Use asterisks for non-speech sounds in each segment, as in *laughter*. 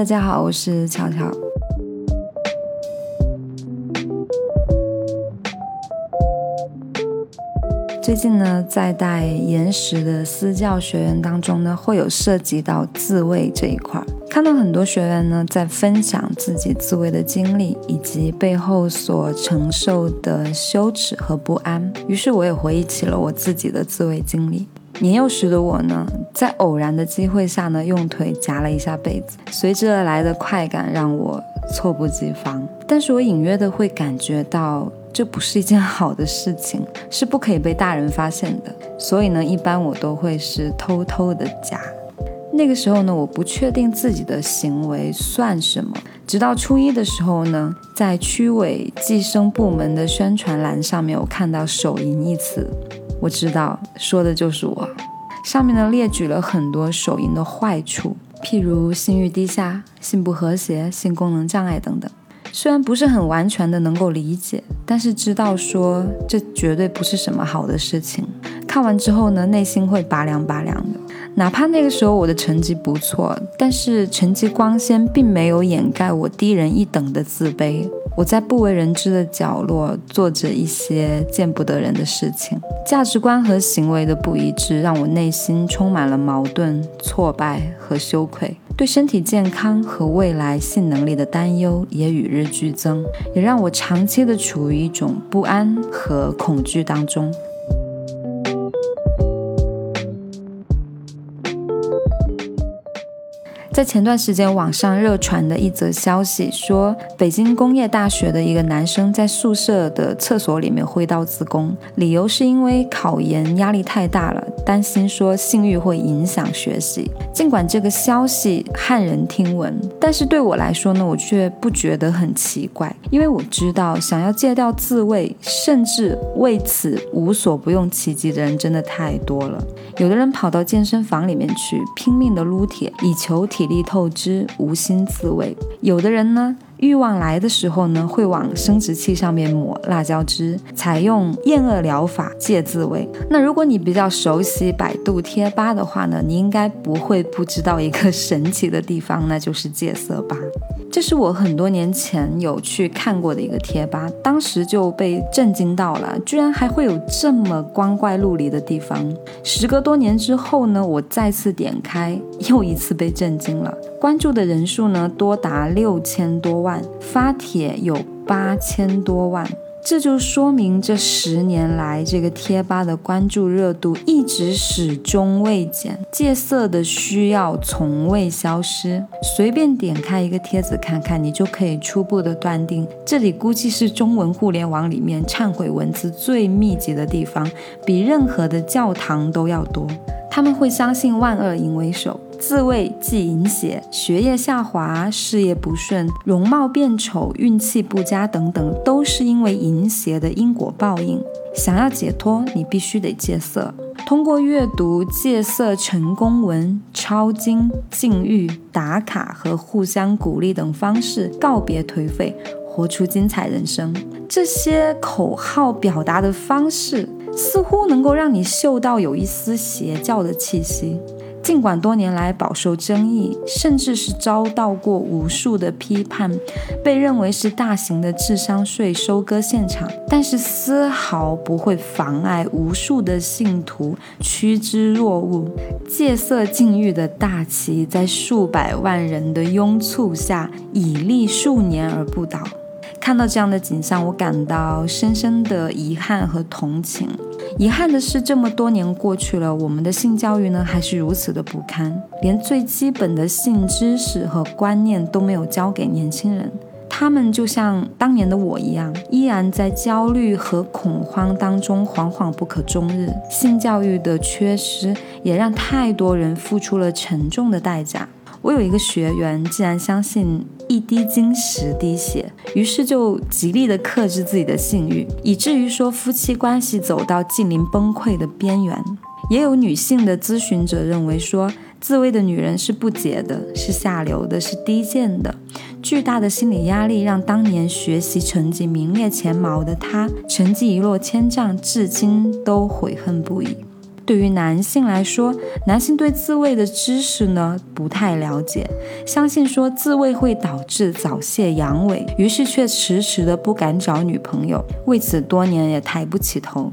大家好，我是巧巧。最近呢，在带延时的私教学员当中呢，会有涉及到自慰这一块儿。看到很多学员呢，在分享自己自慰的经历，以及背后所承受的羞耻和不安。于是我也回忆起了我自己的自慰经历。年幼时的我呢，在偶然的机会下呢，用腿夹了一下被子，随之而来的快感让我猝不及防。但是我隐约的会感觉到。这不是一件好的事情，*laughs* 是不可以被大人发现的。所以呢，一般我都会是偷偷的夹。那个时候呢，我不确定自己的行为算什么。直到初一的时候呢，在区委计生部门的宣传栏上面，我看到“手淫”一词，我知道说的就是我。上面呢列举了很多手淫的坏处，譬如性欲低下、性不和谐、性功能障碍等等。虽然不是很完全的能够理解，但是知道说这绝对不是什么好的事情。看完之后呢，内心会拔凉拔凉的。哪怕那个时候我的成绩不错，但是成绩光鲜并没有掩盖我低人一等的自卑。我在不为人知的角落做着一些见不得人的事情，价值观和行为的不一致让我内心充满了矛盾、挫败和羞愧。对身体健康和未来性能力的担忧也与日俱增，也让我长期的处于一种不安和恐惧当中。在前段时间，网上热传的一则消息说，北京工业大学的一个男生在宿舍的厕所里面挥刀自宫，理由是因为考研压力太大了，担心说性欲会影响学习。尽管这个消息骇人听闻，但是对我来说呢，我却不觉得很奇怪，因为我知道，想要戒掉自慰，甚至为此无所不用其极的人真的太多了。有的人跑到健身房里面去拼命的撸铁，以求体力透支，无心自慰；有的人呢。欲望来的时候呢，会往生殖器上面抹辣椒汁，采用厌恶疗法戒自慰。那如果你比较熟悉百度贴吧的话呢，你应该不会不知道一个 *laughs* 神奇的地方，那就是戒色吧。这是我很多年前有去看过的一个贴吧，当时就被震惊到了，居然还会有这么光怪陆离的地方。时隔多年之后呢，我再次点开，又一次被震惊了。关注的人数呢，多达六千多万，发帖有八千多万。这就说明这十年来，这个贴吧的关注热度一直始终未减，戒色的需要从未消失。随便点开一个帖子看看，你就可以初步的断定，这里估计是中文互联网里面忏悔文字最密集的地方，比任何的教堂都要多。他们会相信万恶淫为首。自慰即淫邪，学业下滑、事业不顺、容貌变丑、运气不佳等等，都是因为淫邪的因果报应。想要解脱，你必须得戒色。通过阅读戒色成功文、抄经、禁欲、打卡和互相鼓励等方式，告别颓废，活出精彩人生。这些口号表达的方式，似乎能够让你嗅到有一丝邪教的气息。尽管多年来饱受争议，甚至是遭到过无数的批判，被认为是大型的智商税收割现场，但是丝毫不会妨碍无数的信徒趋之若鹜。戒色禁欲的大旗在数百万人的拥簇下屹立数年而不倒。看到这样的景象，我感到深深的遗憾和同情。遗憾的是，这么多年过去了，我们的性教育呢还是如此的不堪，连最基本的性知识和观念都没有教给年轻人。他们就像当年的我一样，依然在焦虑和恐慌当中惶惶不可终日。性教育的缺失，也让太多人付出了沉重的代价。我有一个学员，竟然相信一滴精十滴血，于是就极力的克制自己的性欲，以至于说夫妻关系走到近临崩溃的边缘。也有女性的咨询者认为说，自慰的女人是不洁的，是下流的，是低贱的。巨大的心理压力让当年学习成绩名列前茅的她，成绩一落千丈，至今都悔恨不已。对于男性来说，男性对自慰的知识呢不太了解，相信说自慰会导致早泄阳痿，于是却迟迟的不敢找女朋友，为此多年也抬不起头。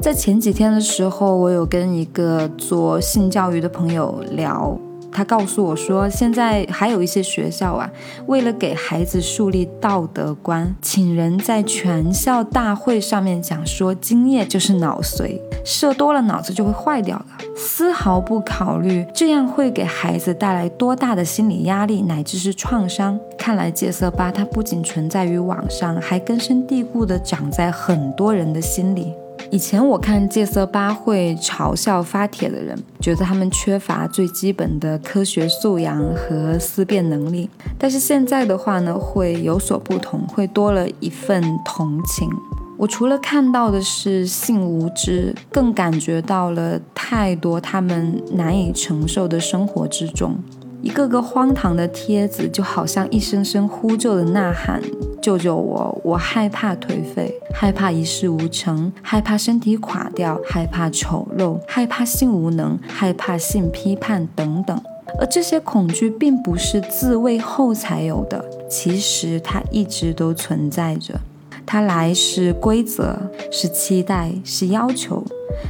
在前几天的时候，我有跟一个做性教育的朋友聊。他告诉我说，现在还有一些学校啊，为了给孩子树立道德观，请人在全校大会上面讲说，精液就是脑髓，射多了脑子就会坏掉的，丝毫不考虑这样会给孩子带来多大的心理压力乃至是创伤。看来戒色吧，它不仅存在于网上，还根深蒂固地长在很多人的心里。以前我看戒色吧会嘲笑发帖的人，觉得他们缺乏最基本的科学素养和思辨能力。但是现在的话呢，会有所不同，会多了一份同情。我除了看到的是性无知，更感觉到了太多他们难以承受的生活之中。一个个荒唐的帖子，就好像一声声呼救的呐喊：“救救我！我害怕颓废，害怕一事无成，害怕身体垮掉，害怕丑陋，害怕性无能，害怕性批判等等。”而这些恐惧并不是自慰后才有的，其实它一直都存在着。它来是规则，是期待，是要求，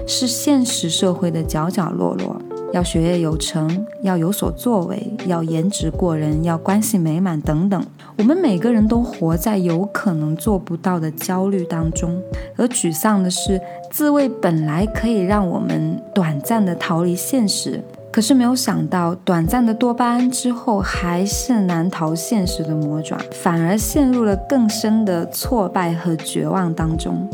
是现实社会的角角落落。要学业有成，要有所作为，要颜值过人，要关系美满等等。我们每个人都活在有可能做不到的焦虑当中，而沮丧的是，自慰本来可以让我们短暂的逃离现实，可是没有想到，短暂的多巴胺之后，还是难逃现实的魔爪，反而陷入了更深的挫败和绝望当中。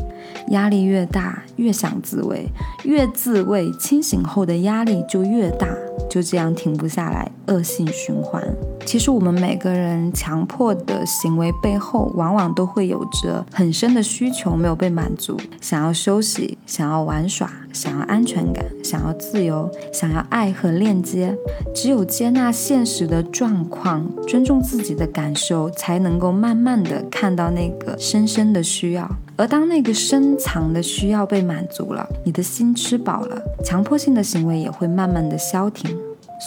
压力越大，越想自慰，越自慰，清醒后的压力就越大，就这样停不下来，恶性循环。其实我们每个人强迫的行为背后，往往都会有着很深的需求没有被满足，想要休息，想要玩耍，想要安全感，想要自由，想要爱和链接。只有接纳现实的状况，尊重自己的感受，才能够慢慢的看到那个深深的需要。而当那个深藏的需要被满足了，你的心吃饱了，强迫性的行为也会慢慢的消停。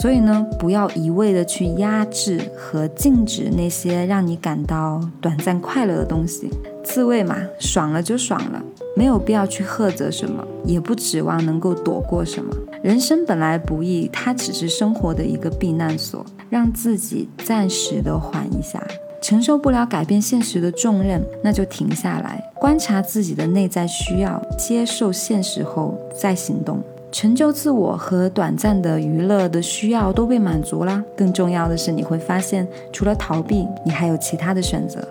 所以呢，不要一味的去压制和禁止那些让你感到短暂快乐的东西。自慰嘛，爽了就爽了，没有必要去苛责什么，也不指望能够躲过什么。人生本来不易，它只是生活的一个避难所，让自己暂时的缓一下。承受不了改变现实的重任，那就停下来，观察自己的内在需要，接受现实后再行动。成就自我和短暂的娱乐的需要都被满足啦。更重要的是，你会发现，除了逃避，你还有其他的选择。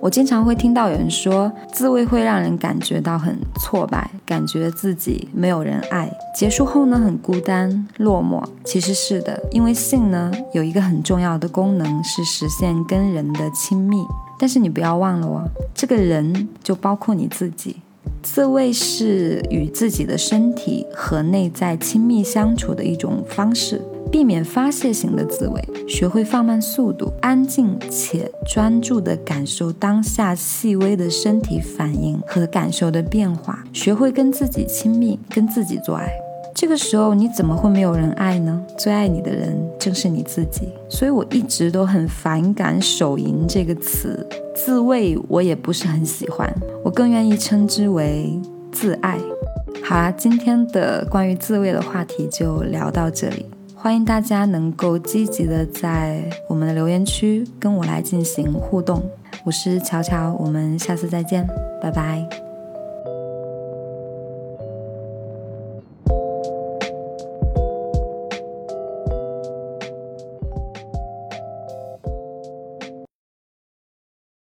我经常会听到有人说，自慰会让人感觉到很挫败，感觉自己没有人爱，结束后呢很孤单落寞。其实是的，因为性呢有一个很重要的功能是实现跟人的亲密，但是你不要忘了哦，这个人就包括你自己。自慰是与自己的身体和内在亲密相处的一种方式。避免发泄型的自慰，学会放慢速度，安静且专注地感受当下细微的身体反应和感受的变化，学会跟自己亲密，跟自己做爱。这个时候你怎么会没有人爱呢？最爱你的人正是你自己。所以我一直都很反感“手淫”这个词，自慰我也不是很喜欢，我更愿意称之为自爱。好啦，今天的关于自慰的话题就聊到这里。欢迎大家能够积极的在我们的留言区跟我来进行互动，我是乔乔，我们下次再见，拜拜。